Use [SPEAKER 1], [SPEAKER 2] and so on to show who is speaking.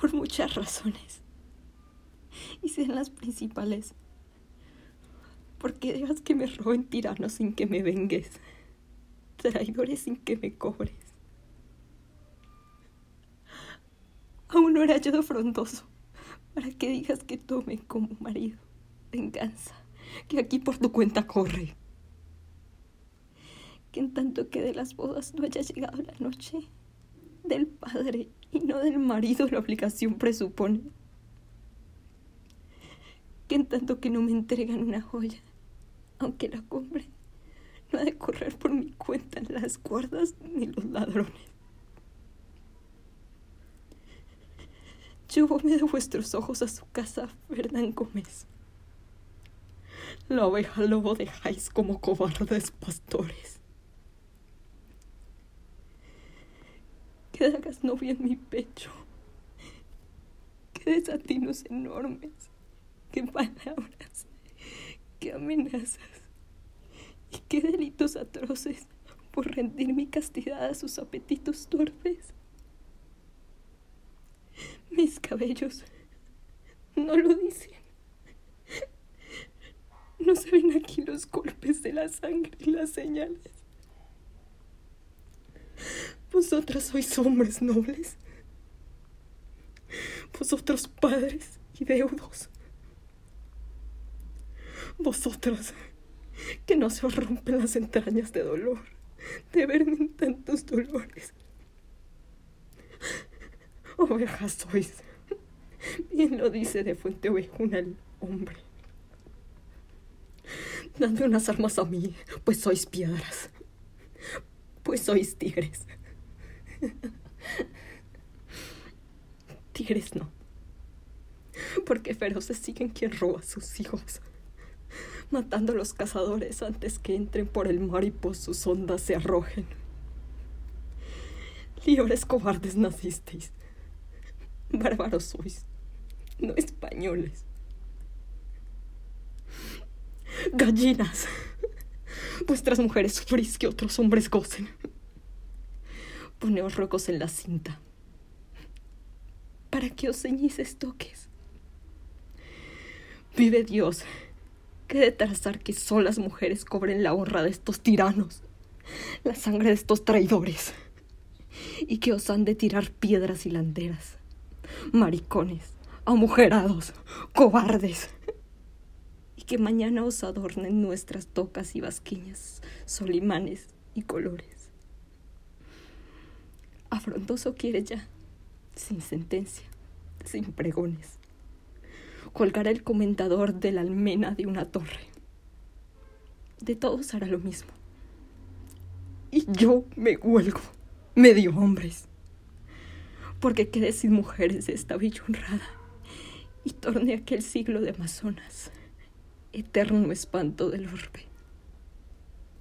[SPEAKER 1] por muchas razones. Y sean las principales. Porque dejas que me roben tiranos sin que me vengues. Traidores sin que me cobres. Aún no era yo de frondoso para que digas que tome como marido venganza, que aquí por tu cuenta corre. Que en tanto que de las bodas no haya llegado la noche, del padre y no del marido la obligación presupone. Que en tanto que no me entregan una joya, aunque la compre, no ha de correr por mi cuenta las guardas ni los ladrones. Llévome de vuestros ojos a su casa, Fernán Gómez. La oveja lobo dejáis como cobardes pastores. Que hagas novia en mi pecho. Que desatinos enormes. Que palabras. Que amenazas. Y qué delitos atroces por rendir mi castidad a sus apetitos torpes. Mis cabellos no lo dicen. No se ven aquí los golpes de la sangre y las señales. Vosotras sois hombres nobles. Vosotros padres y deudos. Vosotros que no se os rompen las entrañas de dolor, de verme en tantos dolores. Ovejas sois. Bien lo dice de Fuente Ovejuna el hombre. Dame unas armas a mí, pues sois piedras. Pues sois tigres. Tigres no. Porque feroces siguen quien roba a sus hijos. Matando a los cazadores antes que entren por el mar y por sus ondas se arrojen. Libres cobardes nacisteis. Bárbaros sois, no españoles. Gallinas. Vuestras mujeres sufrís que otros hombres gocen. Poneos rocos en la cinta. ¿Para qué os ceñís estoques? Vive Dios, que de trazar que solas mujeres cobren la honra de estos tiranos, la sangre de estos traidores, y que os han de tirar piedras hilanderas, maricones, amujerados, cobardes que mañana os adornen nuestras tocas y basquiñas, solimanes y colores. Afrontoso quiere ya, sin sentencia, sin pregones, colgar el comendador de la almena de una torre. De todos hará lo mismo. Y yo me huelgo, medio hombres, porque quedé sin mujeres de esta villa honrada. Y torne aquel siglo de Amazonas. Eterno espanto del orbe.